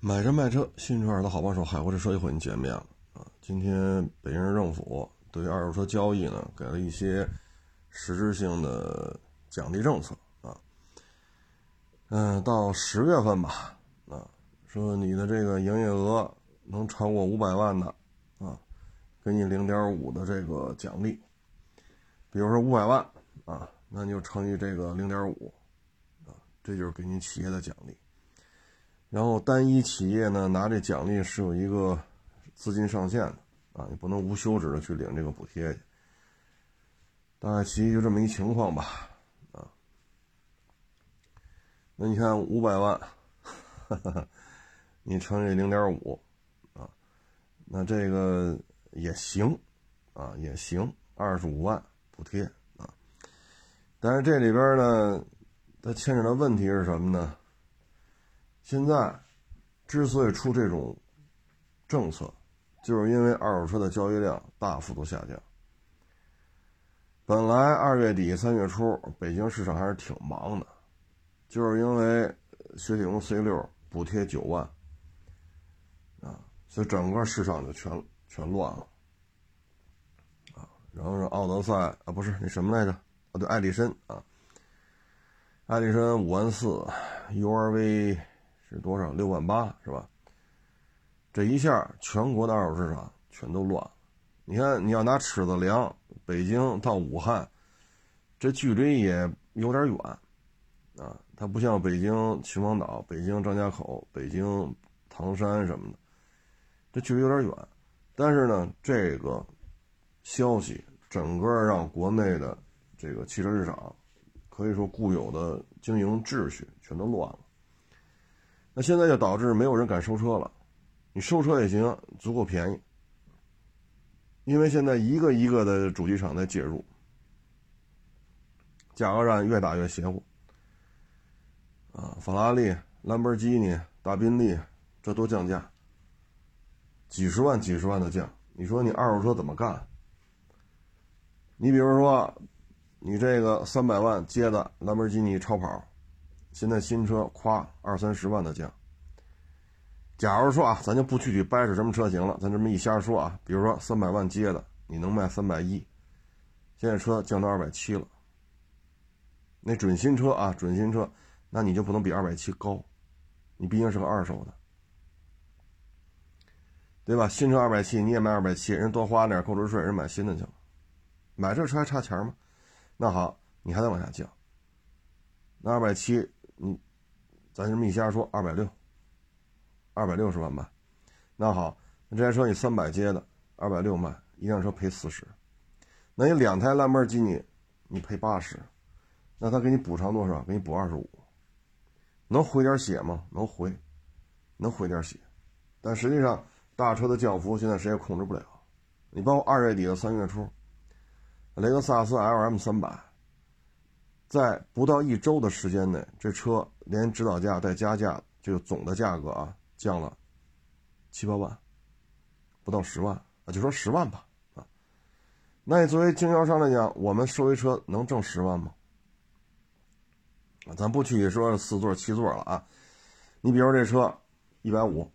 买车卖车，新车二手好帮手，海阔这车又和您见面了啊！今天北京市政府对二手车交易呢，给了一些实质性的奖励政策啊。嗯，到十月份吧，啊，说你的这个营业额能超过五百万的啊，给你零点五的这个奖励。比如说五百万啊，那你就乘以这个零点五啊，这就是给你企业的奖励。然后单一企业呢拿这奖励是有一个资金上限的啊，你不能无休止的去领这个补贴去。大概其就这么一情况吧，啊，那你看五百万，哈哈你乘以零点五，啊，那这个也行，啊也行，二十五万补贴啊。但是这里边呢，它牵扯的问题是什么呢？现在之所以出这种政策，就是因为二手车的交易量大幅度下降。本来二月底三月初北京市场还是挺忙的，就是因为雪铁龙 C 六补贴九万啊，所以整个市场就全全乱了啊。然后是奥德赛啊，不是那什么来着？啊，对，艾力绅啊，艾力绅五万四，URV。是多少？六万八是吧？这一下全国的二手市场全都乱了。你看，你要拿尺子量，北京到武汉，这距离也有点远啊。它不像北京秦皇岛、北京张家口、北京唐山什么的，这距离有点远。但是呢，这个消息整个让国内的这个汽车市场，可以说固有的经营秩序全都乱了。那现在就导致没有人敢收车了，你收车也行，足够便宜。因为现在一个一个的主机厂在介入，价格战越打越邪乎。啊，法拉利、兰博基尼、大宾利，这都降价，几十万、几十万的降。你说你二手车怎么干？你比如说，你这个三百万接的兰博基尼超跑。现在新车夸二三十万的降。假如说啊，咱就不具体掰是什么车型了，咱这么一瞎说啊，比如说三百万接的，你能卖三百一，现在车降到二百七了。那准新车啊，准新车，那你就不能比二百七高，你毕竟是个二手的，对吧？新车二百七，你也卖二百七，人多花点购置税，人买新的去了，买这车还差钱吗？那好，你还得往下降，那二百七。你，咱这么一瞎说，二百六，二百六十万吧。那好，那这台车你三百接的，二百六卖，一辆车赔四十。那你两台兰博基尼，你赔八十，那他给你补偿多少？给你补二十五，能回点血吗？能回，能回点血。但实际上，大车的降幅现在谁也控制不了。你包括二月底的三月初，雷克萨斯 LM 三百。在不到一周的时间内，这车连指导价带加价，就总的价格啊降了七八万，不到十万啊，就说十万吧啊。那你作为经销商来讲，我们收一车能挣十万吗？啊，咱不去说四座七座了啊，你比如这车一百五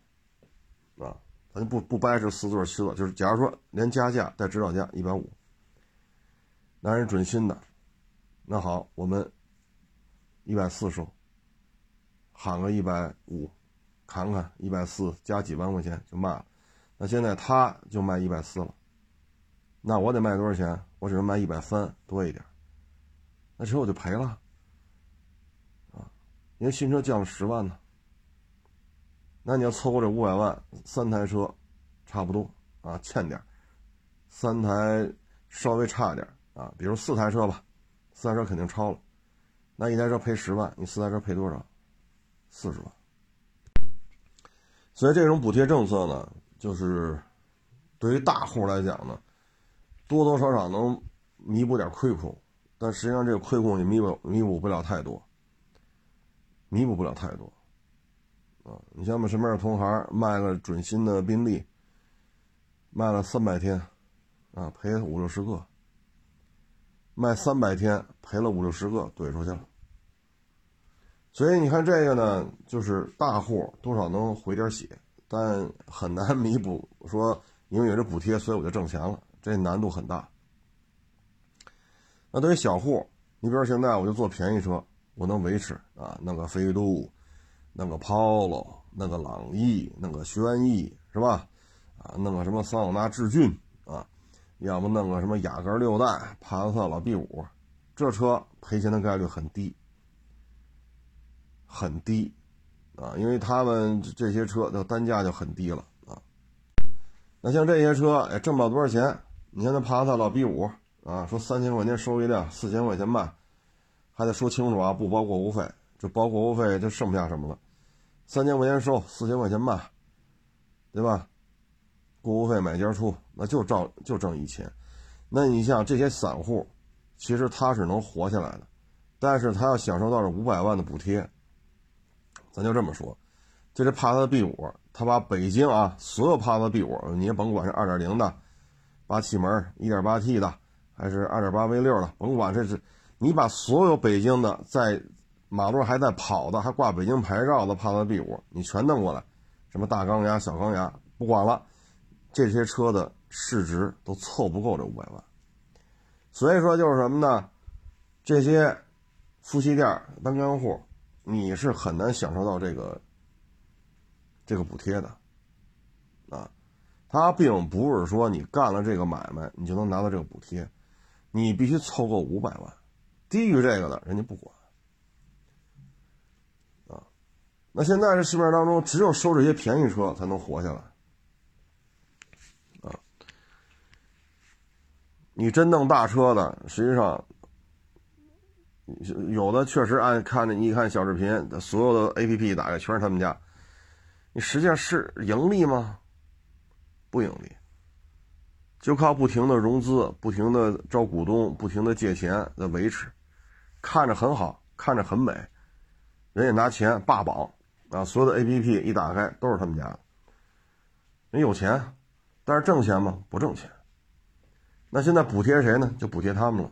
啊，咱就不不掰是四座七座，就是假如说连加价带指导价一百五，那是准新的。那好，我们一百四收，喊个一百五，砍砍一百四，加几万块钱就卖了。那现在他就卖一百四了，那我得卖多少钱？我只能卖一百三多一点，那车我就赔了啊！因为新车降了十万呢，那你要凑够这五百万，三台车差不多啊，欠点三台稍微差点啊，比如四台车吧。四台车肯定超了，那一台车赔十万，你四台车赔多少？四十万。所以这种补贴政策呢，就是对于大户来讲呢，多多少少能弥补点亏空，但实际上这个亏空也弥补弥补不了太多，弥补不了太多。啊，你像我们身边的同行卖个准新的宾利，卖了三百天，啊，赔五六十个。卖三百天赔了五六十个怼出去了，所以你看这个呢，就是大户多少能回点血，但很难弥补。说因为有这补贴，所以我就挣钱了，这难度很大。那对于小户，你比如现在我就做便宜车，我能维持啊，弄个飞度，弄个 Polo，弄个朗逸，弄个轩逸，是吧？啊，弄个什么桑塔纳致俊，要么弄个什么雅阁六代、帕萨特老 B 五，这车赔钱的概率很低，很低，啊，因为他们这些车的单价就很低了啊。那像这些车，哎，挣不了多少钱。你看那帕萨特老 B 五啊，说三千块钱收一辆，四千块钱卖，还得说清楚啊，不包过户费，这包过户费就剩不下什么了。三千块钱收，四千块钱卖，对吧？过户费买家出，那就挣就挣一千。那你像这些散户，其实他是能活下来的，但是他要享受到这五百万的补贴。咱就这么说，就这帕萨特 B 五，他把北京啊所有帕萨特 B 五，你也甭管是二点零的、八气门、一点八 T 的，还是二点八 V 六的，甭管这是，你把所有北京的在马路还在跑的、还挂北京牌照的帕萨特 B 五，你全弄过来，什么大钢牙、小钢牙，不管了。这些车的市值都凑不够这五百万，所以说就是什么呢？这些夫妻店单干户，你是很难享受到这个这个补贴的啊。他并不是说你干了这个买卖，你就能拿到这个补贴，你必须凑够五百万，低于这个的人家不管啊。那现在这市面当中，只有收这些便宜车才能活下来。你真弄大车的，实际上有的确实按看着你一看小视频，所有的 A P P 打开全是他们家。你实际上是盈利吗？不盈利，就靠不停的融资、不停的招股东、不停的借钱在维持，看着很好，看着很美，人家拿钱霸榜啊！所有的 A P P 一打开都是他们家的，人有钱，但是挣钱吗？不挣钱。那现在补贴谁呢？就补贴他们了，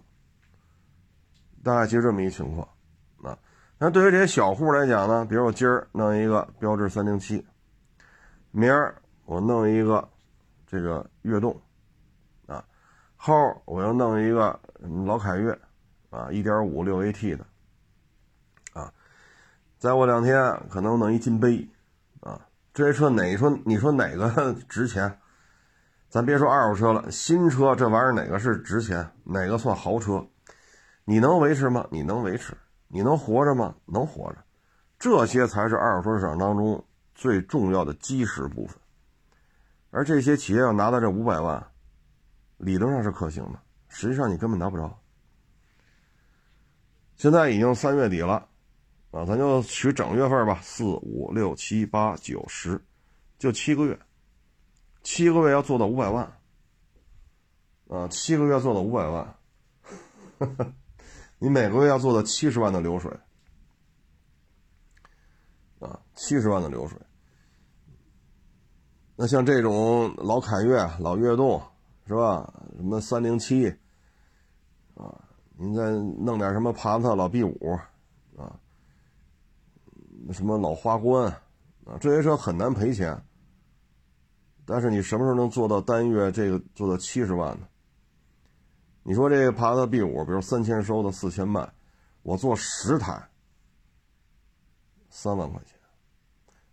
大概就这么一情况。啊，那对于这些小户来讲呢，比如我今儿弄一个标致三零七，明儿我弄一个这个悦动，啊，后我又弄一个老凯越，啊，一点五六 AT 的，啊，再过两天可能弄一金杯，啊，这些车哪说你说哪个 值钱？咱别说二手车了，新车这玩意儿哪个是值钱，哪个算豪车？你能维持吗？你能维持？你能活着吗？能活着。这些才是二手车市场当中最重要的基石部分。而这些企业要拿到这五百万，理论上是可行的，实际上你根本拿不着。现在已经三月底了，啊，咱就取整月份吧，四五六七八九十，就七个月。七个月要做到五百万，啊，七个月做到五百万，你每个月要做到七十万的流水，啊，七十万的流水。那像这种老凯越、老悦动，是吧？什么三零七，啊，您再弄点什么帕萨特老 B 五，啊，什么老花冠，啊，这些车很难赔钱。但是你什么时候能做到单月这个做到七十万呢？你说这个帕萨特 B 五，比如三千收的四千卖，我做十台，三万块钱；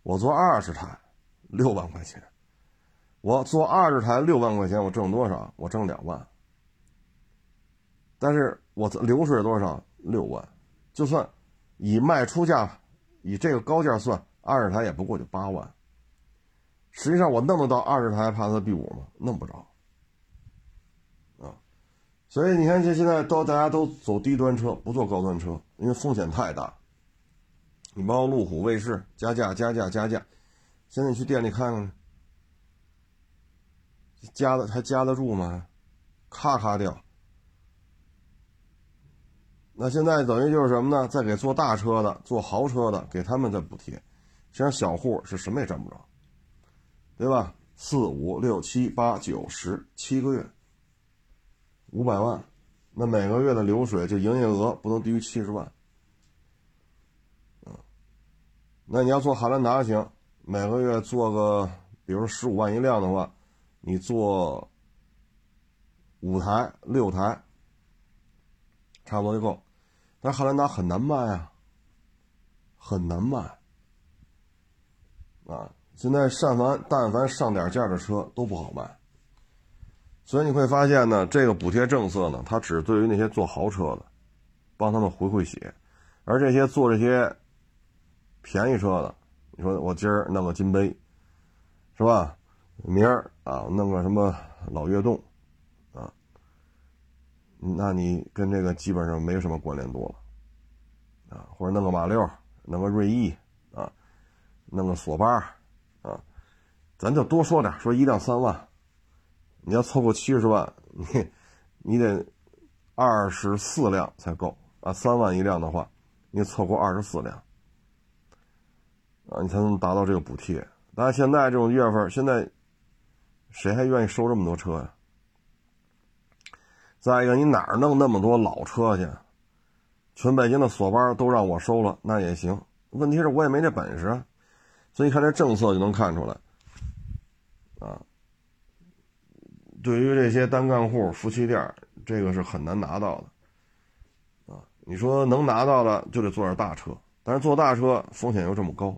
我做二十台，六万块钱。我做二十台六万块钱，我挣多少？我挣两万。但是我流水多少？六万。就算以卖出价，以这个高价算，二十台也不过就八万。实际上，我弄得到二十台帕萨特 B 五吗？弄不着，啊，所以你看，这现在都大家都走低端车，不坐高端车，因为风险太大。你包括路虎、卫士加价、加价、加价，现在你去店里看看，加的还加得住吗？咔咔掉。那现在等于就是什么呢？再给做大车的、做豪车的，给他们再补贴，实际上小户是什么也占不着。对吧？四五六七八九十七个月，五百万，那每个月的流水就营业额不能低于七十万，啊，那你要做汉兰达行，每个月做个，比如说十五万一辆的话，你做五台六台，差不多就够。但汉兰达很难卖啊，很难卖啊！现在但凡但凡上点价的车都不好卖，所以你会发现呢，这个补贴政策呢，它只对于那些做豪车的，帮他们回回血，而这些做这些。便宜车的，你说我今儿弄个金杯，是吧？明儿啊弄个什么老悦动，啊，那你跟这个基本上没什么关联度了，啊，或者弄个马六，弄个锐意，啊，弄个索八，咱就多说点，说一辆三万，你要凑够七十万，你你得二十四辆才够啊，三万一辆的话，你凑够二十四辆。啊，你才能达到这个补贴。但是现在这种月份，现在谁还愿意收这么多车呀？再一个，你哪儿弄那么多老车去？全北京的锁班都让我收了，那也行。问题是我也没这本事啊。所以看这政策就能看出来，啊，对于这些单干户、夫妻店，这个是很难拿到的。啊，你说能拿到的就得坐点大车，但是坐大车风险又这么高。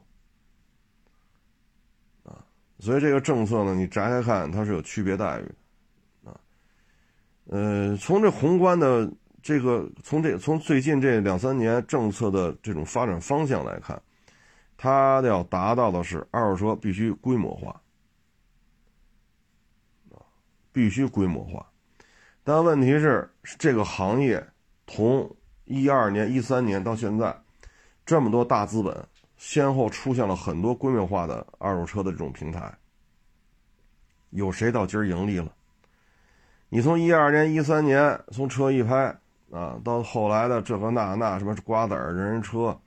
啊所以这个政策呢，你摘开看，它是有区别待遇，啊，呃，从这宏观的这个，从这从最近这两三年政策的这种发展方向来看，它要达到的是二手车必须规模化，必须规模化，但问题是这个行业从一二年、一三年到现在，这么多大资本。先后出现了很多规模化的二手车的这种平台，有谁到今儿盈利了？你从一二年、一三年从车一拍啊，到后来的这个那那什么瓜子、人人车，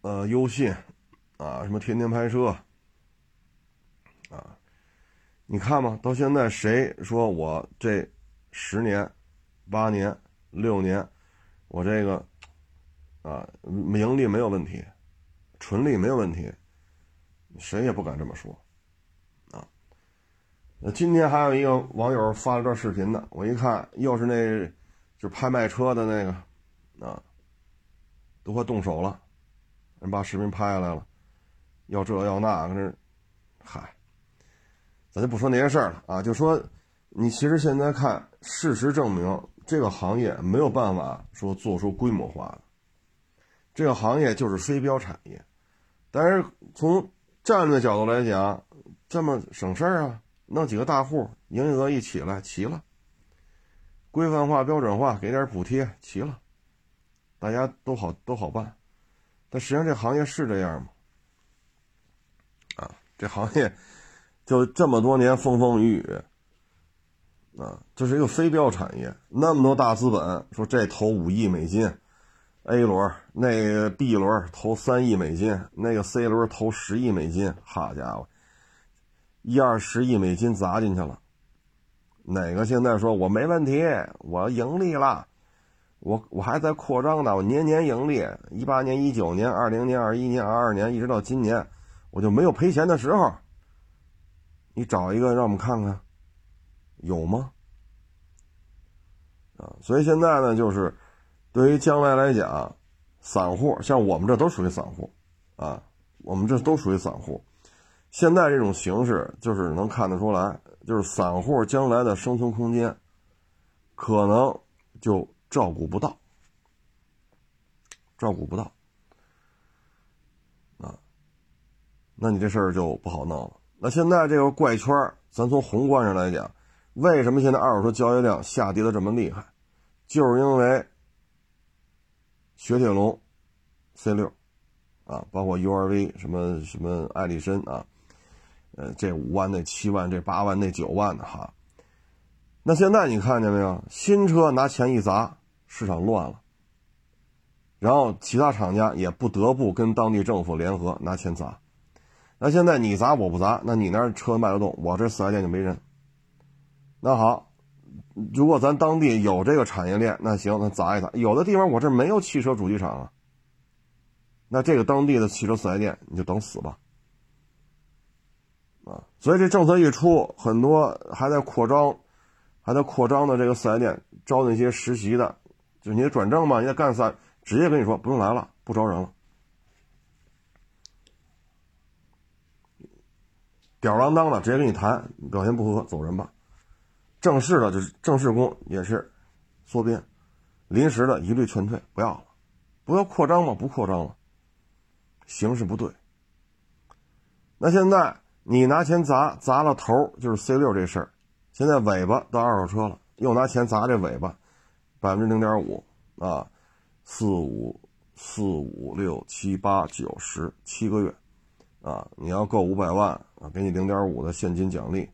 呃，优信啊，什么天天拍车，你看嘛，到现在谁说我这十年、八年、六年，我这个啊盈利没有问题？纯利没有问题，谁也不敢这么说，啊。那今天还有一个网友发了段视频呢，我一看又是那，就拍卖车的那个，啊，都快动手了，人把视频拍下来了，要这要那，跟这，嗨，咱就不说那些事儿了啊，就说你其实现在看，事实证明这个行业没有办法说做出规模化的，这个行业就是非标产业。但是从战略角度来讲，这么省事儿啊，弄几个大户，营业额一起来齐了，规范化、标准化，给点补贴齐了，大家都好都好办。但实际上这行业是这样吗？啊，这行业就这么多年风风雨雨，啊，这是一个非标产业，那么多大资本说这投五亿美金。A 轮那个 B 轮投三亿美金，那个 C 轮投十亿美金，好家伙，一二十亿美金砸进去了。哪个现在说我没问题，我盈利了，我我还在扩张呢，我年年盈利，一八年、一九年、二零年、二一年、二二年，一直到今年，我就没有赔钱的时候。你找一个让我们看看，有吗？啊，所以现在呢，就是。对于将来来讲，散户像我们这都属于散户，啊，我们这都属于散户。现在这种形式就是能看得出来，就是散户将来的生存空间可能就照顾不到，照顾不到，啊，那你这事儿就不好弄了。那现在这个怪圈，咱从宏观上来讲，为什么现在二手车交易量下跌的这么厉害？就是因为。雪铁龙 C 六啊，包括 URV 什么什么艾力绅啊，呃，这五万那七万这八万那九万的哈。那现在你看见没有？新车拿钱一砸，市场乱了。然后其他厂家也不得不跟当地政府联合拿钱砸。那现在你砸我不砸，那你那车卖得动，我这四 S 店就没人。那好。如果咱当地有这个产业链，那行，那砸一砸。有的地方我这没有汽车主机厂啊，那这个当地的汽车四 S 店你就等死吧。啊，所以这政策一出，很多还在扩张，还在扩张的这个四 S 店招那些实习的，就你得转正嘛，你得干三，直接跟你说不用来了，不招人了，吊儿郎当的直接跟你谈，表现不合走人吧。正式的就是正式工也是缩编，临时的一律劝退，不要了，不要扩张嘛，不扩张了，形势不对。那现在。你拿钱砸砸了头，就是 C 六这事儿。现在尾巴到二手车了，又拿钱砸这尾巴，百分之零点五啊，四五四五六七八九十七个月啊，你要够五百万给你零点五的现金奖励。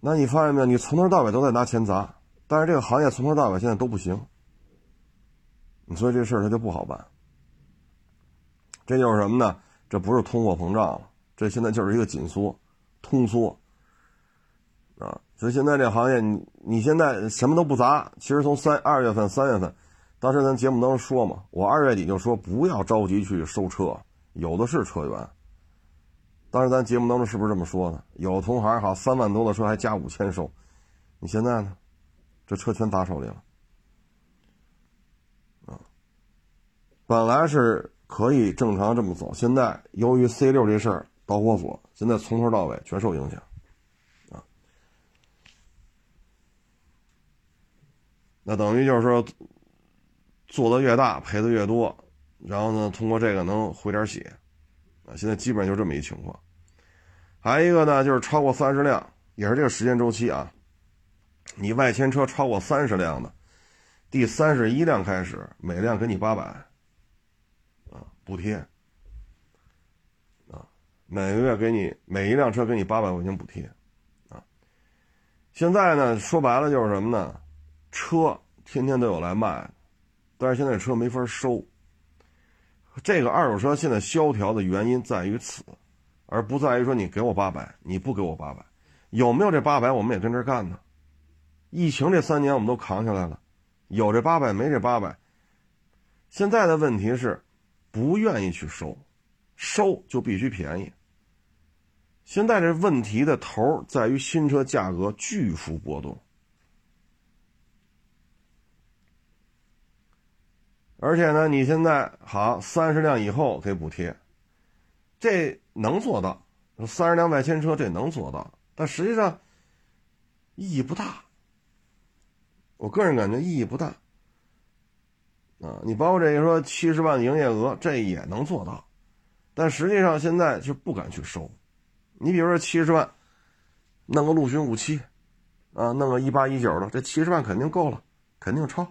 那你发现没有？你从头到尾都在拿钱砸，但是这个行业从头到尾现在都不行，所以这事儿它就不好办。这就是什么呢？这不是通货膨胀了，这现在就是一个紧缩、通缩啊！所以现在这行业，你你现在什么都不砸，其实从三二月份、三月份，当时咱节目当中说嘛，我二月底就说不要着急去收车，有的是车源。当时咱节目当中是不是这么说的？有同行好三万多的车还加五千收，你现在呢？这车全砸手里了啊！本来是。可以正常这么走。现在由于 C 六这事儿导火索，现在从头到尾全受影响，啊，那等于就是说做的越大赔的越多，然后呢，通过这个能回点血，啊，现在基本上就这么一情况。还有一个呢，就是超过三十辆，也是这个时间周期啊，你外迁车超过三十辆的，第三十一辆开始，每辆给你八百。啊补贴啊，每个月给你每一辆车给你八百块钱补贴啊。现在呢，说白了就是什么呢？车天天都有来卖，但是现在车没法收。这个二手车现在萧条的原因在于此，而不在于说你给我八百，你不给我八百，有没有这八百，我们也跟这干呢。疫情这三年我们都扛下来了，有这八百没这八百。现在的问题是。不愿意去收，收就必须便宜。现在这问题的头在于新车价格巨幅波动，而且呢，你现在好三十辆以后给补贴，这能做到？三十辆外迁车这能做到，但实际上意义不大。我个人感觉意义不大。啊，你包括这个说七十万的营业额，这也能做到，但实际上现在就不敢去收。你比如说七十万，弄个陆巡五七，啊，弄个一八一九的，这七十万肯定够了，肯定超，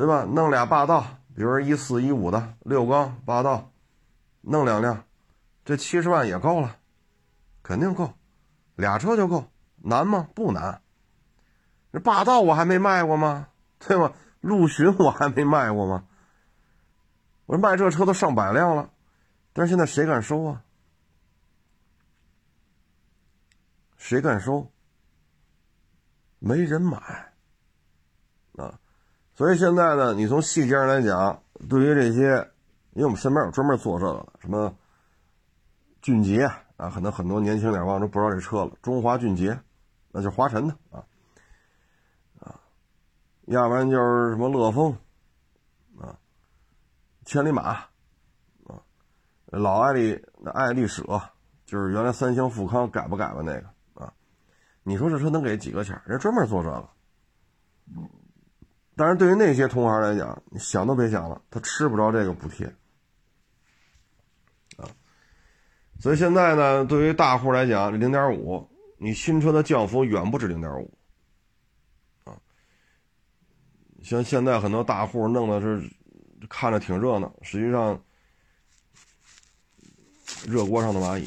对吧？弄俩霸道，比如一四一五的六缸霸道，弄两辆，这七十万也够了，肯定够，俩车就够，难吗？不难。这霸道我还没卖过吗？对吗？陆巡我还没卖过吗？我说卖这车都上百辆了，但是现在谁敢收啊？谁敢收？没人买！所以现在呢，你从细节上来讲，对于这些，因为我们身边有专门做这个的，什么俊杰啊，可能很多年轻点望都不知道这车了。中华俊杰，那就华晨的啊。啊要不然就是什么乐风，啊，千里马，啊，老爱丽那爱丽舍，就是原来三星富康改吧改吧那个啊，你说这车能给几个钱？人专门做这个。但是对于那些同行来讲，你想都别想了，他吃不着这个补贴，啊，所以现在呢，对于大户来讲，零点五，你新车的降幅远不止零点五。啊像现在很多大户弄的是看着挺热闹，实际上热锅上的蚂蚁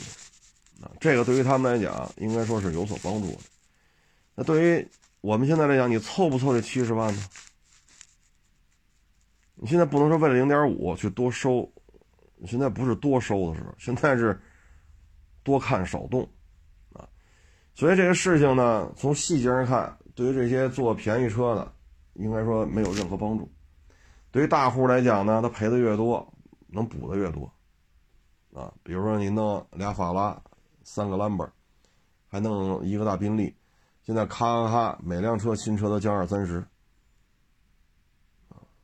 啊，这个对于他们来讲应该说是有所帮助的。那对于我们现在来讲，你凑不凑这七十万呢？你现在不能说为了零点五去多收，现在不是多收的时候，现在是多看少动啊。所以这个事情呢，从细节上看，对于这些做便宜车的。应该说没有任何帮助。对于大户来讲呢，他赔的越多，能补的越多，啊，比如说你弄俩法拉，三个兰博，还弄一个大宾利，现在咔咔咔，每辆车新车都降二三十，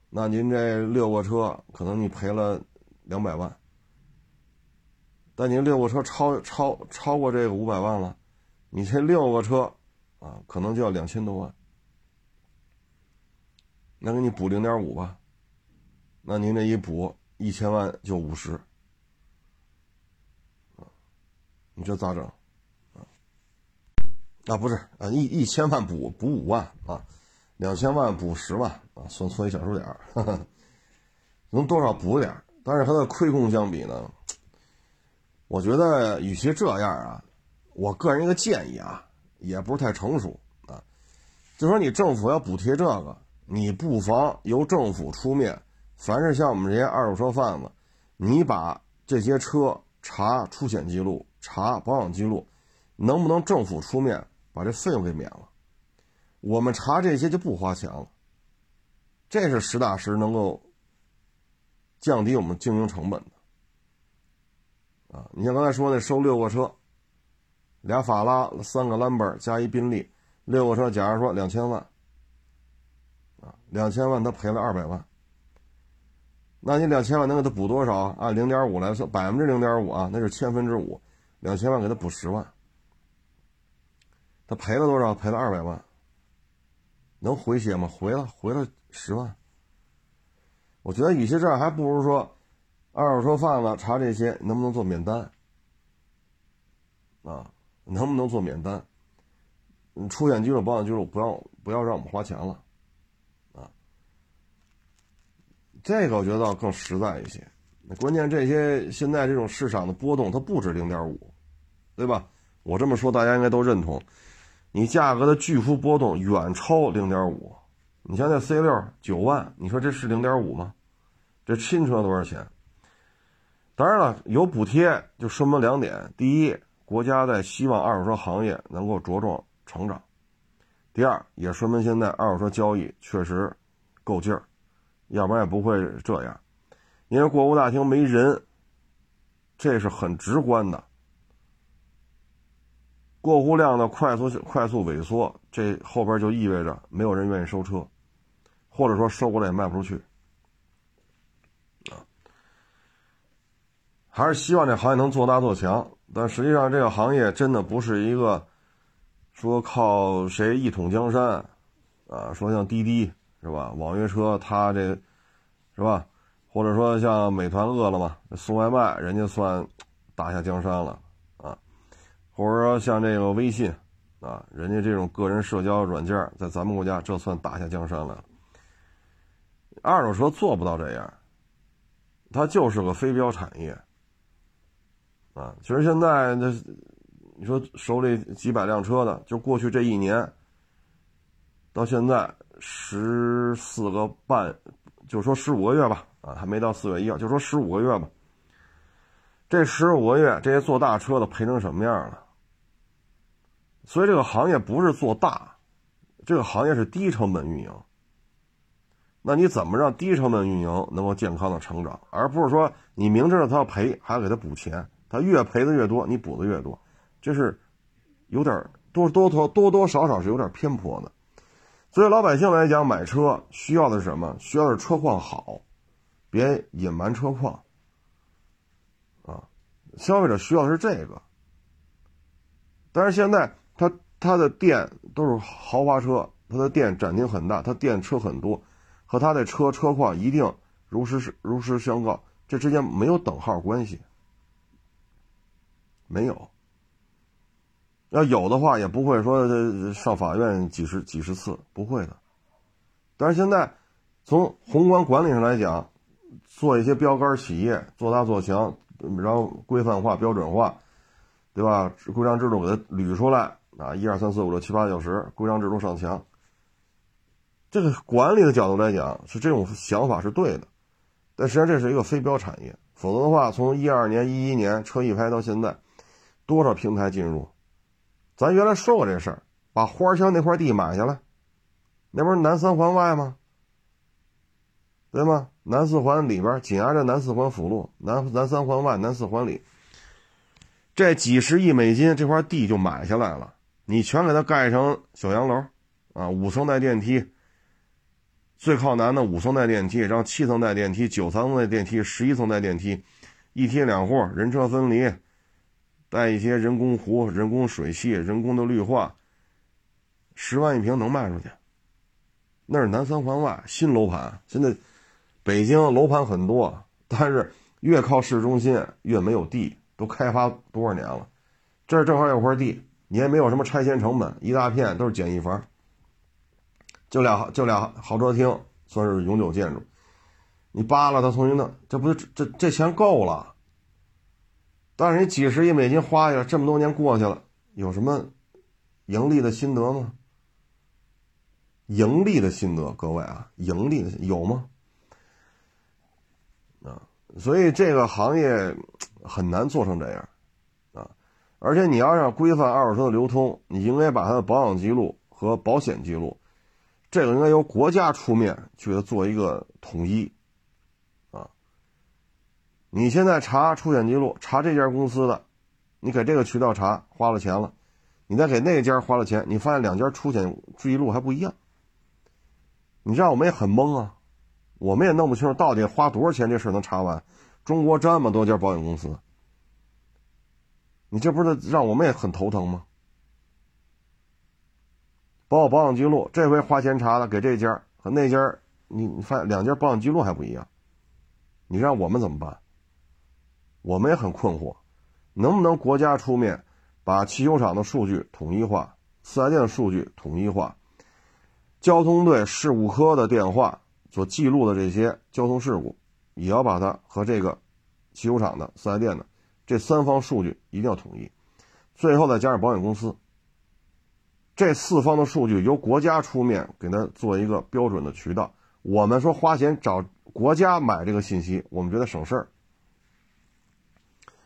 那您这六个车可能你赔了两百万，但您六个车超超超过这个五百万了，你这六个车啊，可能就要两千多万，那给你补零点五吧。那您这一补一千万就五十，你这咋整？啊，啊不是啊一一千万补补五万啊，两千万补十万啊，算错一小数点儿，能多少补点儿？但是它的亏空相比呢，我觉得与其这样啊，我个人一个建议啊，也不是太成熟啊，就说你政府要补贴这个，你不妨由政府出面。凡是像我们这些二手车贩子，你把这些车查出险记录、查保养记录，能不能政府出面把这费用给免了？我们查这些就不花钱了。这是实打实能够降低我们经营成本的。啊，你像刚才说那收六个车，俩法拉、三个兰博加一宾利，六个车，假如说两千万，啊，两千万他赔了二百万。那你两千万能给他补多少？按零点五来算，百分之零点五啊，那是千分之五，两千万给他补十万，他赔了多少？赔了二百万，能回血吗？回了，回了十万。我觉得与其这样，还不如说，二手车贩子查这些能不能做免单？啊，能不能做免单？你出险记录、保养记录，不要不要让我们花钱了。啊这个我觉得倒更实在一些，那关键这些现在这种市场的波动它不止零点五，对吧？我这么说大家应该都认同。你价格的巨幅波动远超零点五，你像那 C 六九万，你说这是零点五吗？这新车多少钱？当然了，有补贴就说明两点：第一，国家在希望二手车行业能够茁壮成长；第二，也说明现在二手车交易确实够劲儿。要不然也不会这样，因为过户大厅没人，这是很直观的。过户量的快速快速萎缩，这后边就意味着没有人愿意收车，或者说收过来也卖不出去。啊，还是希望这行业能做大做强，但实际上这个行业真的不是一个说靠谁一统江山，啊，说像滴滴。是吧？网约车它这，是吧？或者说像美团、饿了么送外卖，人家算打下江山了。或者说像这个微信啊，人家这种个人社交软件在咱们国家这算打下江山了。二手车做不到这样，它就是个非标产业啊。其实现在那，你说手里几百辆车的，就过去这一年到现在。十四个半，就说十五个月吧，啊，还没到四月一号，就说十五个月吧。这十五个月，这些做大车的赔成什么样了？所以这个行业不是做大，这个行业是低成本运营。那你怎么让低成本运营能够健康的成长，而不是说你明知道他要赔，还要给他补钱，他越赔的越多，你补的越多，这是有点多多多多多少少是有点偏颇的。所以老百姓来讲，买车需要的是什么？需要的是车况好，别隐瞒车况。啊，消费者需要的是这个。但是现在他他的店都是豪华车，他的店展厅很大，他店车很多，和他的车车况一定如实如实相告，这之间没有等号关系，没有。要有的话，也不会说上法院几十几十次，不会的。但是现在，从宏观管理上来讲，做一些标杆企业，做大做强，然后规范化、标准化，对吧？规章制度给它捋出来啊，一二三四五六七八九十，规章制度上墙。这个管理的角度来讲，是这种想法是对的。但实际上这是一个非标产业，否则的话，从一二年、一一年车一拍到现在，多少平台进入？咱原来说过这事儿，把花乡那块地买下来，那不是南三环外吗？对吗？南四环里边紧挨着南四环辅路，南南三环外，南四环里，这几十亿美金这块地就买下来了，你全给它盖成小洋楼，啊，五层带电梯，最靠南的五层带电梯，然后七层带电梯，九层带电梯，十一层带电梯，一梯两户，人车分离，带一些人工湖、人工水系、人工的绿化，十万一平能卖出去。那是南三环外新楼盘，现在。北京楼盘很多，但是越靠市中心越没有地，都开发多少年了？这儿正好有块地，你也没有什么拆迁成本，一大片都是简易房，就俩就俩豪车厅，算是永久建筑。你扒拉它重新弄，这不这这这钱够了。但是你几十亿美金花下来，这么多年过去了，有什么盈利的心得吗？盈利的心得，各位啊，盈利的有吗？啊，所以这个行业很难做成这样，而且你要让规范二手车的流通，你应该把它的保养记录和保险记录，这个应该由国家出面去给它做一个统一，啊，你现在查出险记录，查这家公司的，你给这个渠道查花了钱了，你再给那家花了钱，你发现两家出险记录还不一样，你让我们也很懵啊。我们也弄不清楚到底花多少钱这事能查完。中国这么多家保险公司，你这不是让我们也很头疼吗？报保养记录，这回花钱查了，给这家和那家，你你发现两家保养记录还不一样，你让我们怎么办？我们也很困惑，能不能国家出面把汽修厂的数据统一化，四 S 店的数据统一化，交通队事故科的电话？所记录的这些交通事故，也要把它和这个汽修厂的四 S 店的这三方数据一定要统一，最后再加上保险公司，这四方的数据由国家出面给它做一个标准的渠道。我们说花钱找国家买这个信息，我们觉得省事儿，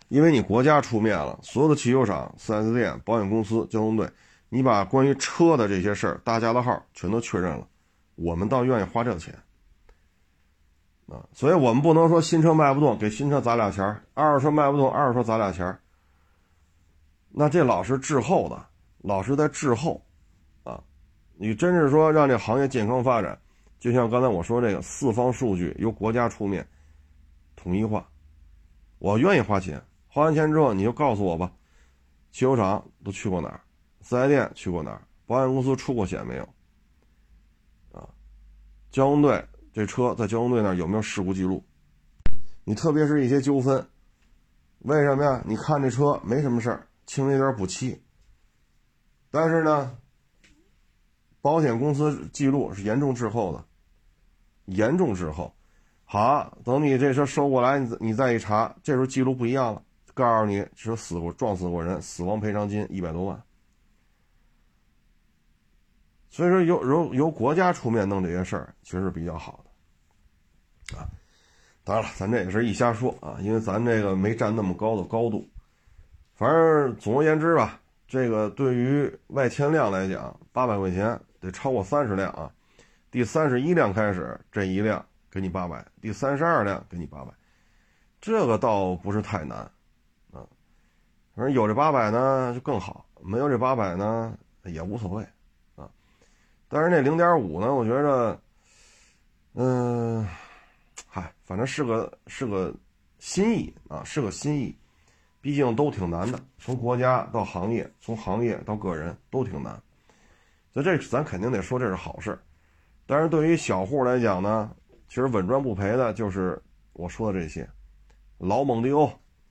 因为你国家出面了，所有的汽修厂、四 S 店、保险公司、交通队，你把关于车的这些事儿大家的号全都确认了，我们倒愿意花这个钱。啊，所以我们不能说新车卖不动，给新车砸俩钱；二手车卖不动，二手车砸俩钱。那这老是滞后的，老是在滞后，啊，你真是说让这行业健康发展，就像刚才我说这个四方数据由国家出面统一化，我愿意花钱，花完钱之后你就告诉我吧，汽修厂都去过哪儿，四 S 店去过哪儿，保险公司出过险没有？啊，交通队。这车在交通队那有没有事故记录？你特别是一些纠纷，为什么呀？你看这车没什么事儿，轻微有点补漆，但是呢，保险公司记录是严重滞后的，严重滞后。好，等你这车收过来，你你再一查，这时候记录不一样了，告诉你说死过撞死过人，死亡赔偿金一百多万。所以说，由由由国家出面弄这些事儿，其实是比较好的，啊，当然了，咱这也是一瞎说啊，因为咱这个没占那么高的高度。反正总而言之吧，这个对于外迁量来讲，八百块钱得超过三十辆啊，第三十一辆开始，这一辆给你八百，第三十二辆给你八百，这个倒不是太难，啊，反正有这八百呢就更好，没有这八百呢也无所谓。但是那零点五呢？我觉着，嗯，嗨，反正是个是个心意啊，是个心意。毕竟都挺难的，从国家到行业，从行业到个人都挺难。所以这咱肯定得说这是好事。但是对于小户来讲呢，其实稳赚不赔的就是我说的这些，老蒙迪欧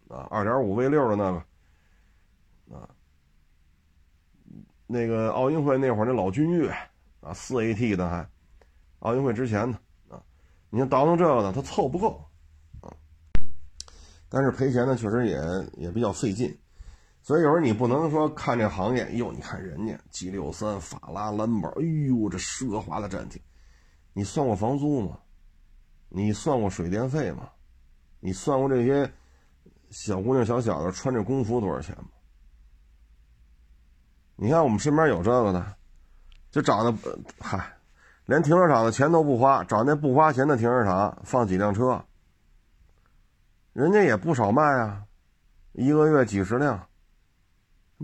啊，二点五 V 六的那个啊，那个奥运会那会儿那老君越。啊，四 AT 的还，奥运会之前的啊，你看倒腾这个呢，它凑不够啊。但是赔钱呢，确实也也比较费劲，所以有时候你不能说看这行业，哟，你看人家 G 六三、法拉、兰博，哎呦，这奢华的展厅，你算过房租吗？你算过水电费吗？你算过这些小姑娘、小小子穿这工服多少钱吗？你看我们身边有这个的。就长得，嗨，连停车场的钱都不花，找那不花钱的停车场放几辆车，人家也不少卖啊，一个月几十辆，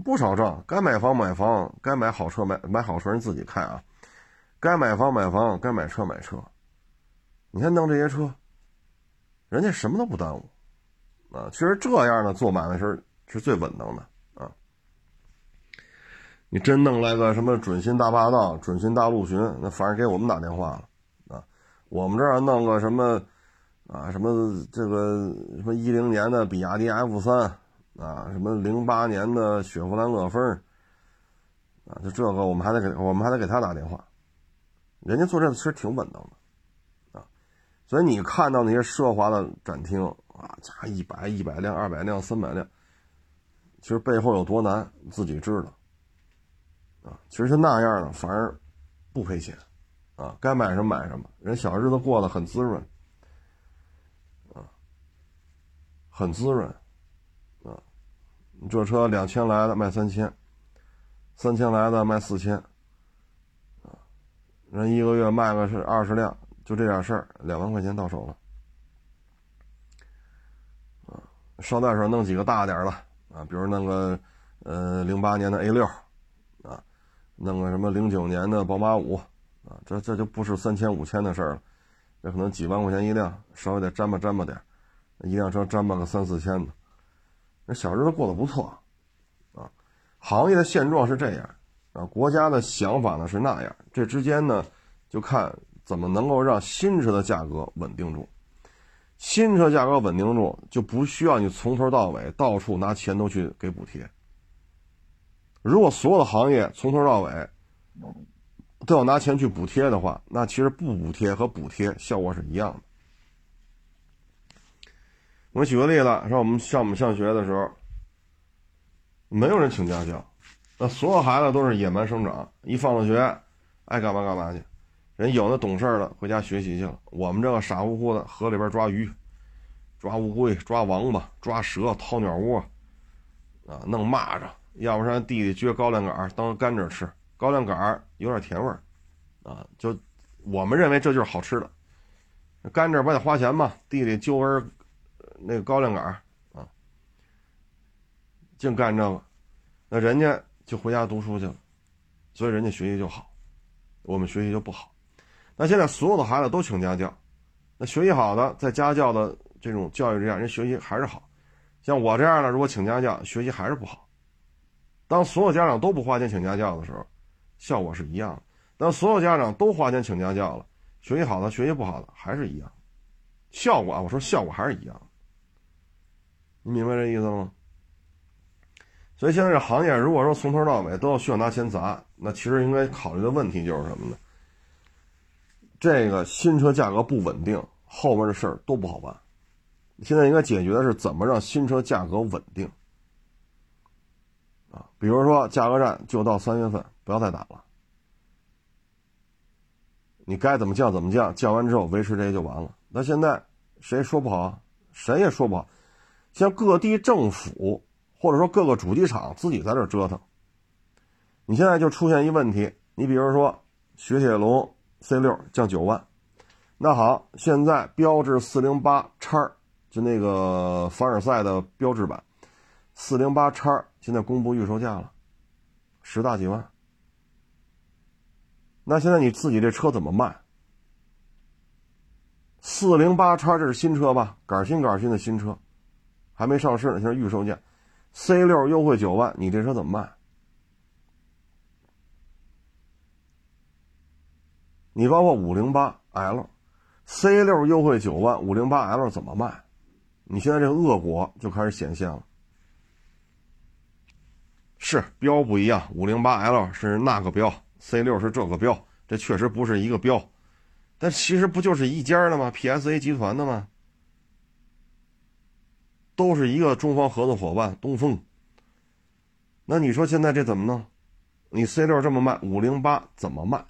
不少挣。该买房买房，该买好车买买好车，人自己开啊。该买房买房，该买车买车。你看弄这些车，人家什么都不耽误啊。其实这样的做买卖是是最稳当的。你真弄来个什么准新大霸道、准新大陆巡，那反而给我们打电话了啊。我们这儿弄个什么啊，什么这个什么一零年的比亚迪 F 三啊，什么零八年的雪佛兰乐风啊，就这个我们还得给我们还得给他打电话。人家做这个其实挺稳当的，啊，所以你看到那些奢华的展厅啊，加一百、一百辆、二百辆、三百辆，其实背后有多难自己知道，其实就那样的反而不赔钱，啊，该买什么买什么，人小日子过得很滋润，啊，很滋润，啊，这车两千来的卖三千，三千来的卖四千。人一个月卖个是二十辆，就这点事儿，两万块钱到手了。啊，捎带手弄几个大点的啊，比如弄个呃零八年的 A 六，弄个什么零九年的宝马五，啊，这这就不是三千五千的事儿了，这可能几万块钱一辆，稍微得沾吧沾吧点一辆车沾吧个三四千的，那小日子过得不错，啊，行业的现状是这样。啊，国家的想法呢是那样，这之间呢，就看怎么能够让新车的价格稳定住。新车价格稳定住，就不需要你从头到尾到处拿钱都去给补贴。如果所有的行业从头到尾都要拿钱去补贴的话，那其实不补贴和补贴效果是一样的。我举个例子，说我们上我们上学的时候，没有人请家教。那所有孩子都是野蛮生长，一放了学，爱干嘛干嘛去。人有那懂事的回家学习去了，我们这个傻乎乎的河里边抓鱼、抓乌龟、抓王八、抓蛇、掏鸟窝，啊，弄蚂蚱，要不然地里撅高粱杆当甘蔗吃，高粱杆有点甜味儿，啊，就我们认为这就是好吃的。甘蔗不得花钱吗？地里揪根那个高粱杆啊，净干这个，那人家。就回家读书去了，所以人家学习就好，我们学习就不好。那现在所有的孩子都请家教，那学习好的在家教的这种教育之下，人学习还是好。像我这样的，如果请家教，学习还是不好。当所有家长都不花钱请家教的时候，效果是一样的；当所有家长都花钱请家教了，学习好的学习不好的还是一样，效果啊，我说效果还是一样。你明白这意思吗？所以现在这行业，如果说从头到尾都要需要拿钱砸，那其实应该考虑的问题就是什么呢？这个新车价格不稳定，后面的事儿都不好办。现在应该解决的是怎么让新车价格稳定啊？比如说价格战就到三月份，不要再打了。你该怎么降怎么降，降完之后维持这些就完了。那现在谁说不好？谁也说不好。像各地政府。或者说各个主机厂自己在这折腾，你现在就出现一问题，你比如说雪铁龙 C 六降九万，那好，现在标致四零八叉就那个凡尔赛的标志版，四零八叉现在公布预售价了，十大几万，那现在你自己这车怎么卖？四零八叉这是新车吧？杆新杆新的新车，还没上市呢，现在预售价。C 六优惠九万，你这车怎么卖？你包括五零八 L，C 六优惠九万，五零八 L 怎么卖？你现在这个恶果就开始显现了。是标不一样，五零八 L 是那个标，C 六是这个标，这确实不是一个标，但其实不就是一家的吗？PSA 集团的吗？都是一个中方合作伙伴东风。那你说现在这怎么弄？你 C 六这么卖，五零八怎么卖？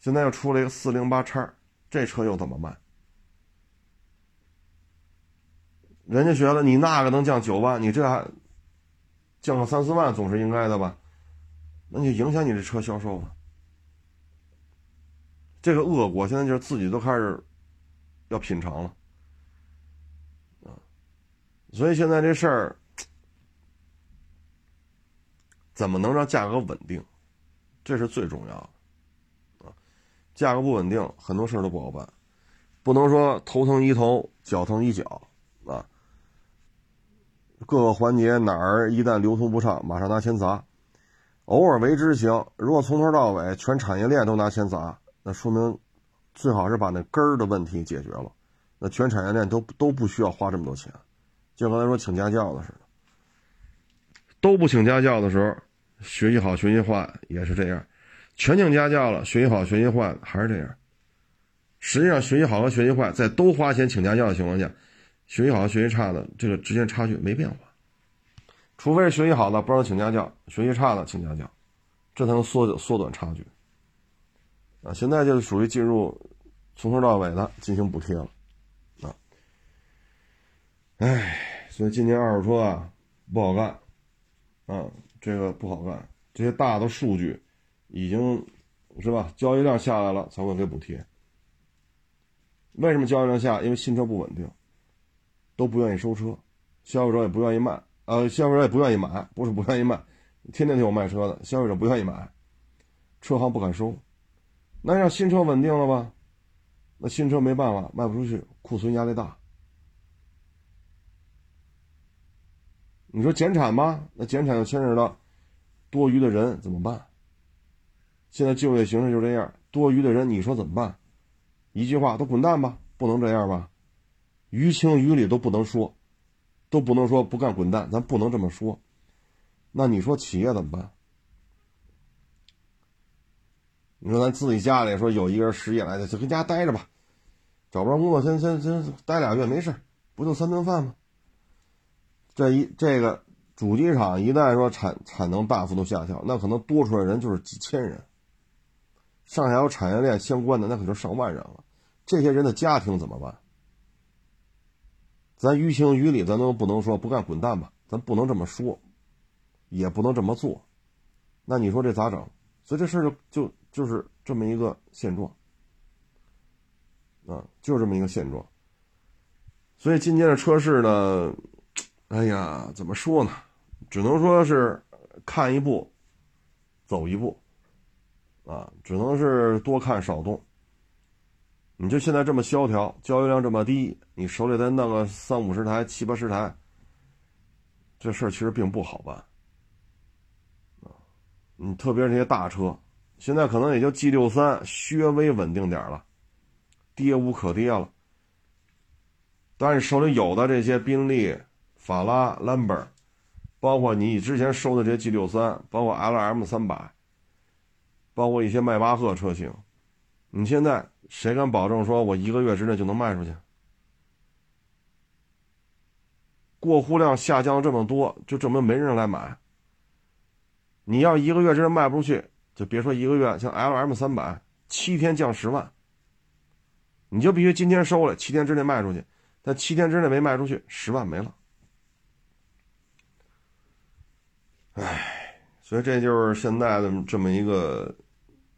现在又出了一个四零八叉，这车又怎么卖？人家觉得你那个能降九万，你这还降个三四万总是应该的吧？那就影响你这车销售了。这个恶果现在就是自己都开始要品尝了啊，所以现在这事儿怎么能让价格稳定，这是最重要的啊，价格不稳定，很多事儿都不好办，不能说头疼医头，脚疼医脚，各个环节哪儿一旦流通不畅，马上拿钱砸。偶尔为之行，如果从头到尾全产业链都拿钱砸，那说明最好是把那根儿的问题解决了，那全产业链都都不需要花这么多钱。就刚才说请家教的似的，都不请家教的时候，学习好学习坏也是这样；全请家教了，学习好学习坏还是这样。实际上，学习好和学习坏在都花钱请家教的情况下，学习好和学习差的这个之间差距没变化。除非是学习好的不让请家教，学习差的请家教，这才能缩缩短差距。啊，现在就是属于进入从头到尾的进行补贴了，啊，唉，所以今年二手车啊不好干，啊，这个不好干，这些大的数据已经是吧，交易量下来了才会给补贴。为什么交易量下？因为新车不稳定，都不愿意收车，消费者也不愿意卖。呃，消费者也不愿意买，不是不愿意卖，天天都有卖车的，消费者不愿意买，车行不敢收，那让新车稳定了吧？那新车没办法卖不出去，库存压力大。你说减产吧，那减产又牵扯到多余的人怎么办？现在就业形势就这样，多余的人你说怎么办？一句话，都滚蛋吧，不能这样吧？于情于理都不能说。都不能说不干滚蛋，咱不能这么说。那你说企业怎么办？你说咱自己家里说有一个人失业了，就跟家待着吧，找不着工作，先先先待俩月没事，不就三顿饭吗？这一这个主机厂一旦说产产能大幅度下降，那可能多出来人就是几千人，上下游产业链相关的那可就上万人了，这些人的家庭怎么办？咱于情于理，咱都不能说不干滚蛋吧？咱不能这么说，也不能这么做。那你说这咋整？所以这事儿就就就是这么一个现状啊，就这么一个现状。所以今天的车市呢，哎呀，怎么说呢？只能说是看一步，走一步，啊，只能是多看少动。你就现在这么萧条，交易量这么低，你手里再弄个三五十台、七八十台，这事儿其实并不好办啊。你特别是那些大车，现在可能也就 G 六三稍微稳定点了，跌无可跌了。但是手里有的这些宾利、法拉、兰博，包括你之前收的这些 G 六三，包括 LM 三百，包括一些迈巴赫车型，你现在。谁敢保证说我一个月之内就能卖出去？过户量下降这么多，就证明没人来买。你要一个月之内卖不出去，就别说一个月，像 L M 三百，七天降十万，你就必须今天收了，七天之内卖出去。但七天之内没卖出去，十万没了。唉，所以这就是现在的这么一个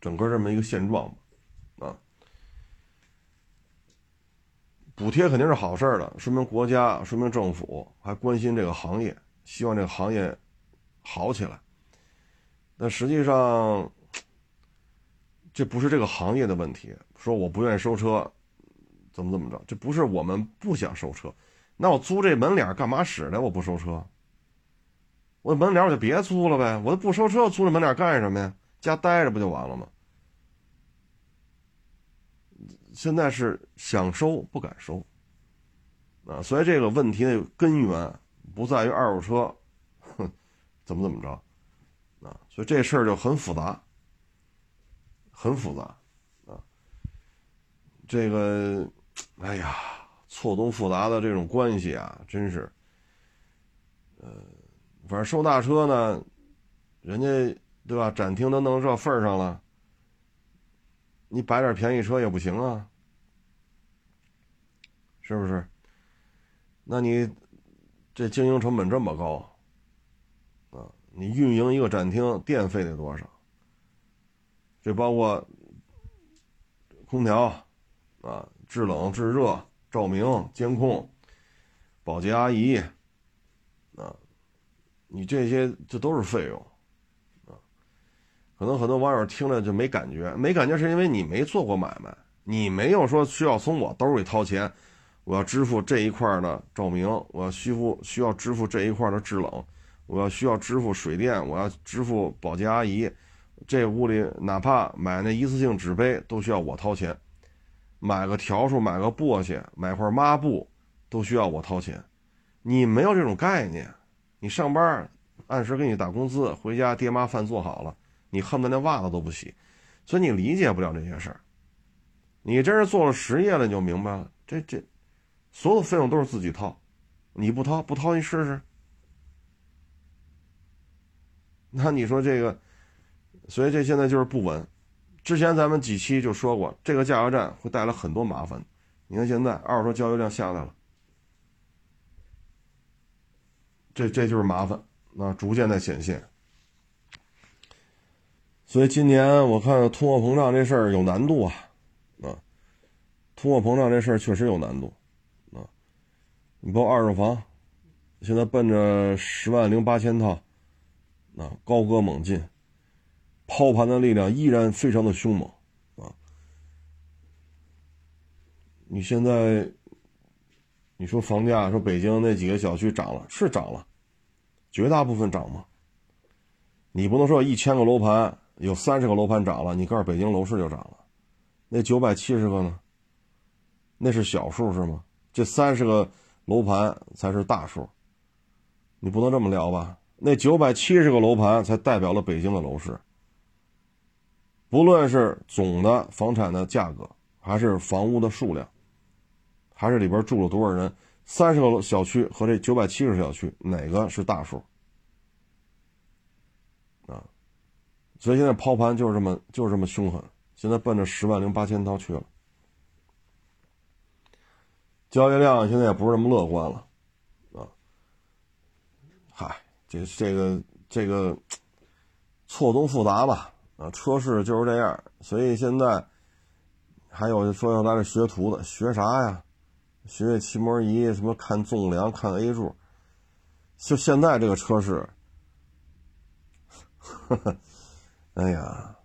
整个这么一个现状。补贴肯定是好事儿的，说明国家、说明政府还关心这个行业，希望这个行业好起来。但实际上，这不是这个行业的问题。说我不愿意收车，怎么怎么着？这不是我们不想收车，那我租这门脸干嘛使的？我不收车，我门脸我就别租了呗。我都不收车，我租这门脸干什么呀？家待着不就完了吗？现在是想收不敢收，啊，所以这个问题的根源不在于二手车，哼，怎么怎么着，啊，所以这事儿就很复杂，很复杂，啊，这个，哎呀，错综复杂的这种关系啊，真是，呃，反正收大车呢，人家对吧？展厅都弄这份上了，你摆点便宜车也不行啊。是不是？那你这经营成本这么高啊？你运营一个展厅电费得多少？这包括空调啊，制冷、制热、照明、监控、保洁阿姨啊，你这些这都是费用。可能很多网友听了就没感觉，没感觉是因为你没做过买卖，你没有说需要从我兜里掏钱，我要支付这一块的照明，我要需付需要支付这一块的制冷，我要需要支付水电，我要支付保洁阿姨。这屋里哪怕买那一次性纸杯都需要我掏钱，买个笤帚、买个簸箕、买块抹布都需要我掏钱。你没有这种概念，你上班按时给你打工资，回家爹妈饭做好了，你恨不得连袜子都不洗，所以你理解不了这些事儿。你真是做了实业了，你就明白了。这这，所有费用都是自己掏，你不掏不掏，你试试。那你说这个？所以这现在就是不稳，之前咱们几期就说过，这个加油站会带来很多麻烦。你看现在二手车交易量下来了，这这就是麻烦，那，逐渐在显现。所以今年我看通货膨胀这事儿有难度啊，啊，通货膨胀这事儿确实有难度，你包二手房，现在奔着十万零八千套，啊，高歌猛进。抛盘的力量依然非常的凶猛，啊！你现在，你说房价，说北京那几个小区涨了，是涨了，绝大部分涨吗？你不能说一千个楼盘有三十个楼盘涨了，你告诉北京楼市就涨了，那九百七十个呢？那是小数是吗？这三十个楼盘才是大数，你不能这么聊吧？那九百七十个楼盘才代表了北京的楼市。不论是总的房产的价格，还是房屋的数量，还是里边住了多少人，三十个小区和这九百七十小区哪个是大数？啊，所以现在抛盘就是这么就是这么凶狠，现在奔着十万零八千套去了，交易量现在也不是那么乐观了，啊，嗨，这这个这个错综复杂吧。啊，车市就是这样，所以现在还有说要来这学徒的，学啥呀？学学骑摩仪，什么看纵梁、看 A 柱。就现在这个车市，呵呵，哎呀，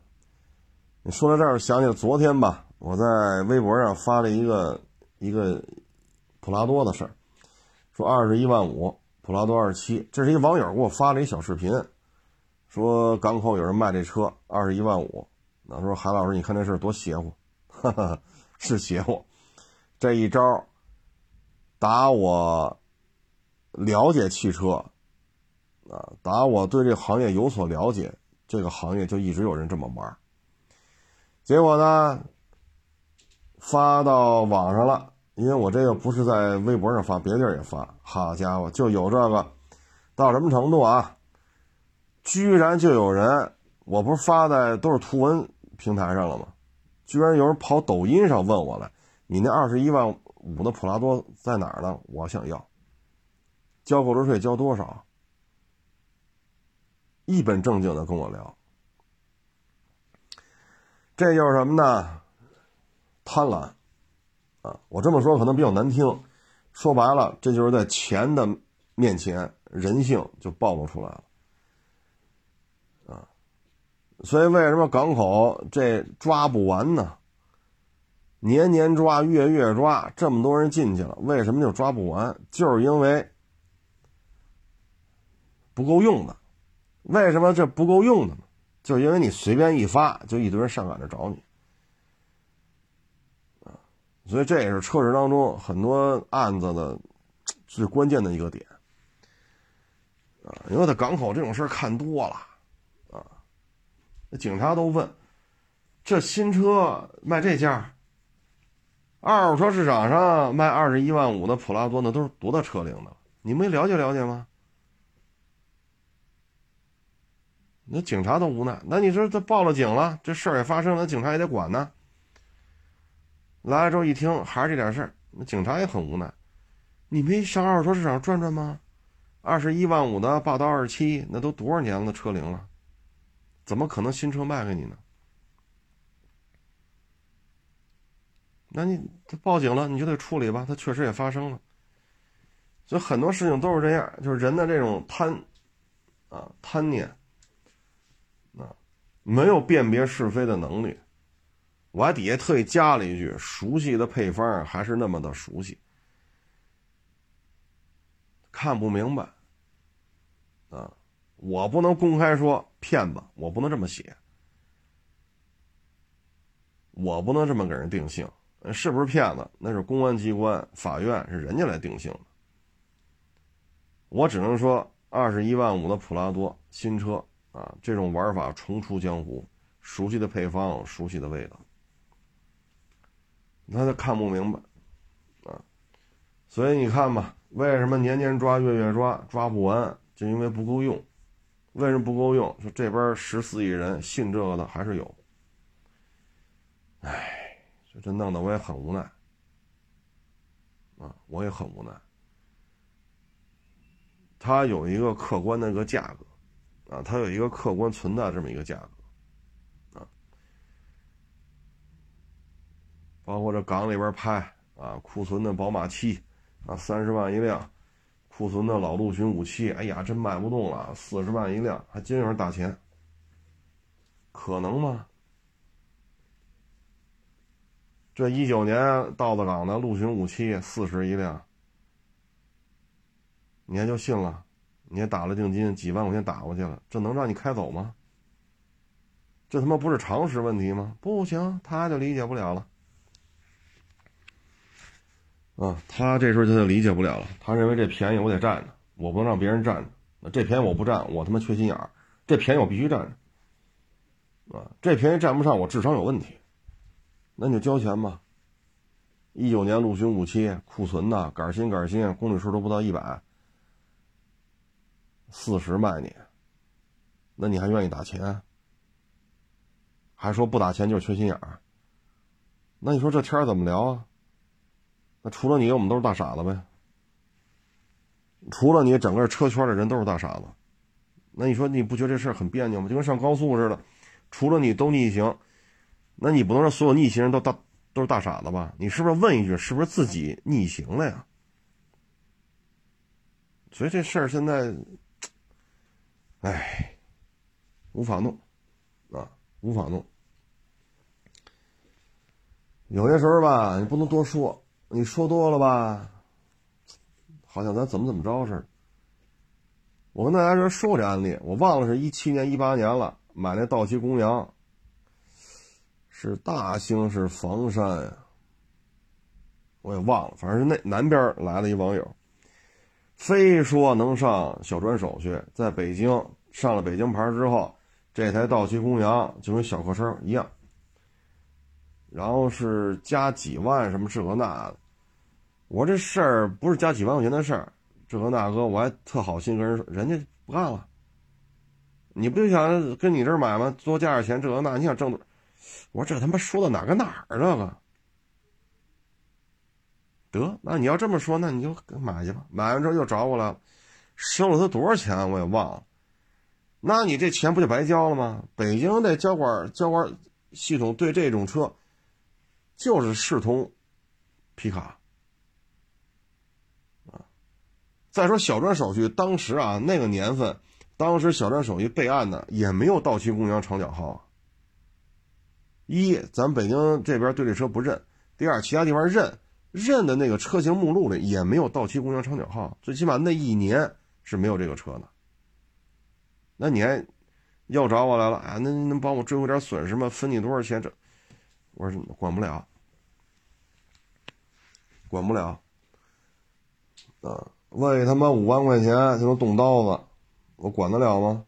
你说到这儿，想起了昨天吧，我在微博上发了一个一个普拉多的事儿，说二十一万五，普拉多二七，这是一网友给我发了一小视频。说港口有人卖这车二十一万五，那说韩老师，你看这事多邪乎，哈哈，是邪乎。这一招打我了解汽车啊，打我对这行业有所了解，这个行业就一直有人这么玩。结果呢，发到网上了，因为我这个不是在微博上发，别地儿也发。好家伙，就有这个，到什么程度啊？居然就有人，我不是发在都是图文平台上了吗？居然有人跑抖音上问我了：“你那二十一万五的普拉多在哪儿呢？我想要，交购置税交多少？”一本正经的跟我聊，这就是什么呢？贪婪啊！我这么说可能比较难听，说白了，这就是在钱的面前，人性就暴露出来了。所以，为什么港口这抓不完呢？年年抓，月月抓，这么多人进去了，为什么就抓不完？就是因为不够用的。为什么这不够用的呢？就是因为你随便一发，就一堆人上赶着找你。所以这也是车市当中很多案子的最关键的一个点啊。因为在港口这种事儿看多了。啊，那警察都问：“这新车卖这价？二手车市场上卖二十一万五的普拉多，那都是多大车龄的？你没了解了解吗？”那警察都无奈。那你说他报了警了，这事儿也发生了，警察也得管呢。来了之后一听，还是这点事儿，那警察也很无奈。你没上二手车市场转转吗？二十一万五的霸道二七，那都多少年的车龄了？怎么可能新车卖给你呢？那你他报警了，你就得处理吧，他确实也发生了。所以很多事情都是这样，就是人的这种贪，啊贪念，啊没有辨别是非的能力。我还底下特意加了一句：熟悉的配方还是那么的熟悉，看不明白，啊，我不能公开说骗子，我不能这么写，我不能这么给人定性，是不是骗子？那是公安机关、法院是人家来定性的。我只能说，二十一万五的普拉多新车啊，这种玩法重出江湖，熟悉的配方，熟悉的味道，他就看不明白啊。所以你看吧，为什么年年抓，月月抓，抓不完？就因为不够用。为什么不够用？说这边十四亿人信这个的还是有。唉，这这弄得我也很无奈啊，我也很无奈。它有一个客观的一个价格，啊，它有一个客观存在这么一个价格，包括这港里边拍啊，库存的宝马七，啊，三十万一辆，库存的老陆巡五七，哎呀，真卖不动了，四十万一辆，还真有人打钱，可能吗？这一九年到的港的陆巡五七四十一辆。你还就信了？你还打了定金，几万块钱打过去了，这能让你开走吗？这他妈不是常识问题吗？不行，他就理解不了了。啊，他这时候他就理解不了了。他认为这便宜我得占着，我不能让别人占着。那这便宜我不占，我他妈缺心眼儿。这便宜我必须占着。啊，这便宜占不上，我智商有问题。那你就交钱吧。一九年陆巡五七库存的，杆新杆新，公里数都不到一百。四十卖你，那你还愿意打钱？还说不打钱就是缺心眼儿？那你说这天怎么聊啊？那除了你，我们都是大傻子呗。除了你，整个车圈的人都是大傻子。那你说你不觉得这事儿很别扭吗？就跟上高速似的，除了你都逆行，那你不能让所有逆行人都大都是大傻子吧？你是不是问一句，是不是自己逆行了呀？所以这事儿现在。哎，无法弄，啊，无法弄。有些时候吧，你不能多说，你说多了吧，好像咱怎么怎么着似的。我跟大家说说这案例，我忘了是一七年、一八年了，买那道奇公羊，是大兴是房山，我也忘了，反正是那南边来了一网友。非说能上小专手续，在北京上了北京牌之后，这台道奇公羊就跟小客车一样，然后是加几万什么这个那的。我这事儿不是加几万块钱的事儿，这个那个我还特好心跟人说，人家不干了。你不就想跟你这儿买吗？多加点钱，这个那，你想挣多？我说这他妈说到哪个哪儿这个？得，那你要这么说，那你就买去吧。买完之后又找我了，收了他多少钱我也忘了。那你这钱不就白交了吗？北京的交管交管系统对这种车，就是视同皮卡啊。再说小专手续，当时啊那个年份，当时小专手续备案的也没有道奇公羊长角号啊。一，咱北京这边对这车不认；第二，其他地方认。认的那个车型目录里也没有道奇公羊长角号，最起码那一年是没有这个车的。那你还又找我来了啊？那能帮我追回点损失吗？分你多少钱？这我说管不了，管不了。啊，为他妈五万块钱就能动刀子，我管得了吗？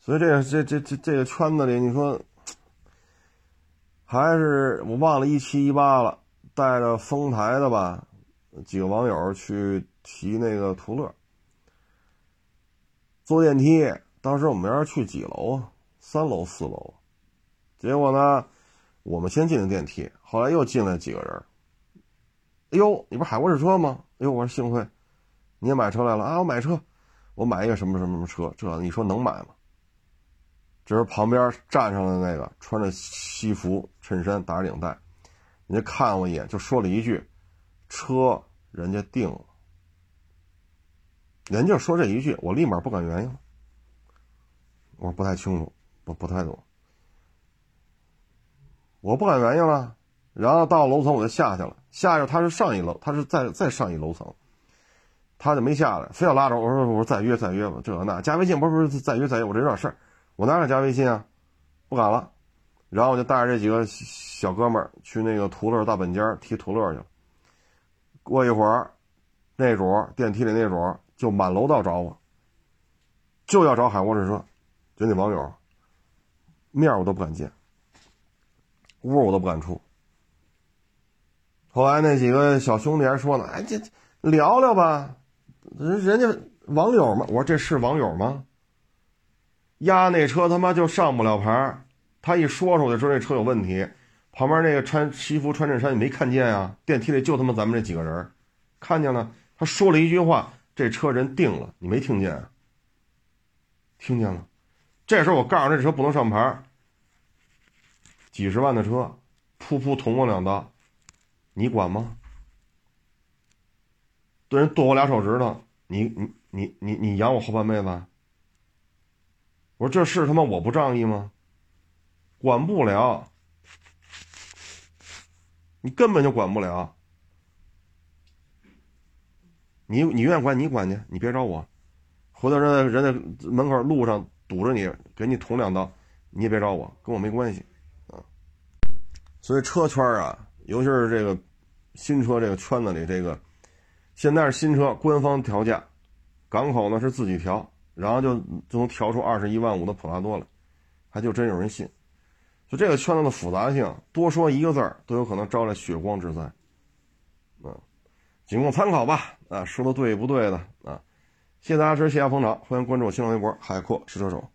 所以这这这这这个圈子里，你说还是我忘了一七一八了。带着丰台的吧，几个网友去提那个途乐，坐电梯。当时我们要去几楼啊？三楼、四楼。结果呢，我们先进的电梯，后来又进来几个人。哎呦，你不是海沃士车吗？哎呦，我说幸亏，你也买车来了啊！我买车，我买一个什么什么什么车？这你说能买吗？这是旁边站上的那个，穿着西服衬衫，打着领带。人家看我一眼，就说了一句：“车人家定了。”人家说这一句，我立马不敢原因了。我说不太清楚，不不太懂。我不敢原因了。然后到楼层我就下去了，下去他是上一楼，他是再再上一楼层，他就没下来，非要拉着我说我说再约再约吧，这那加微信不是不是再约再约，我这有点事儿，我哪敢加微信啊？不敢了。然后我就带着这几个小哥们去那个途乐大本间提途乐去了。过一会儿，那主电梯里那主就满楼道找我，就要找海沃士车，就那网友，面我都不敢见，屋我都不敢出。后来那几个小兄弟还说呢：“哎，这聊聊吧，人人家网友嘛。”我说：“这是网友吗？压那车他妈就上不了牌他一说出来说这车有问题，旁边那个穿西服穿衬衫你没看见啊？电梯里就他妈咱们这几个人，看见了。他说了一句话，这车人定了，你没听见？听见了。这时候我告诉这车不能上牌，几十万的车，噗噗捅我两刀，你管吗？对人剁我俩手指头，你你你你你养我后半辈子？我说这是他妈我不仗义吗？管不了，你根本就管不了。你你愿意管你管去，你别找我。回头人人家门口路上堵着你，给你捅两刀，你也别找我，跟我没关系。所以车圈啊，尤其是这个新车这个圈子里，这个现在是新车官方调价，港口呢是自己调，然后就就能调出二十一万五的普拉多来，还就真有人信。就这个圈子的复杂性，多说一个字儿都有可能招来血光之灾，嗯，仅供参考吧，啊，说的对不对的啊？谢谢大家支持，谢谢捧场，欢迎关注我新浪微博海阔试车手。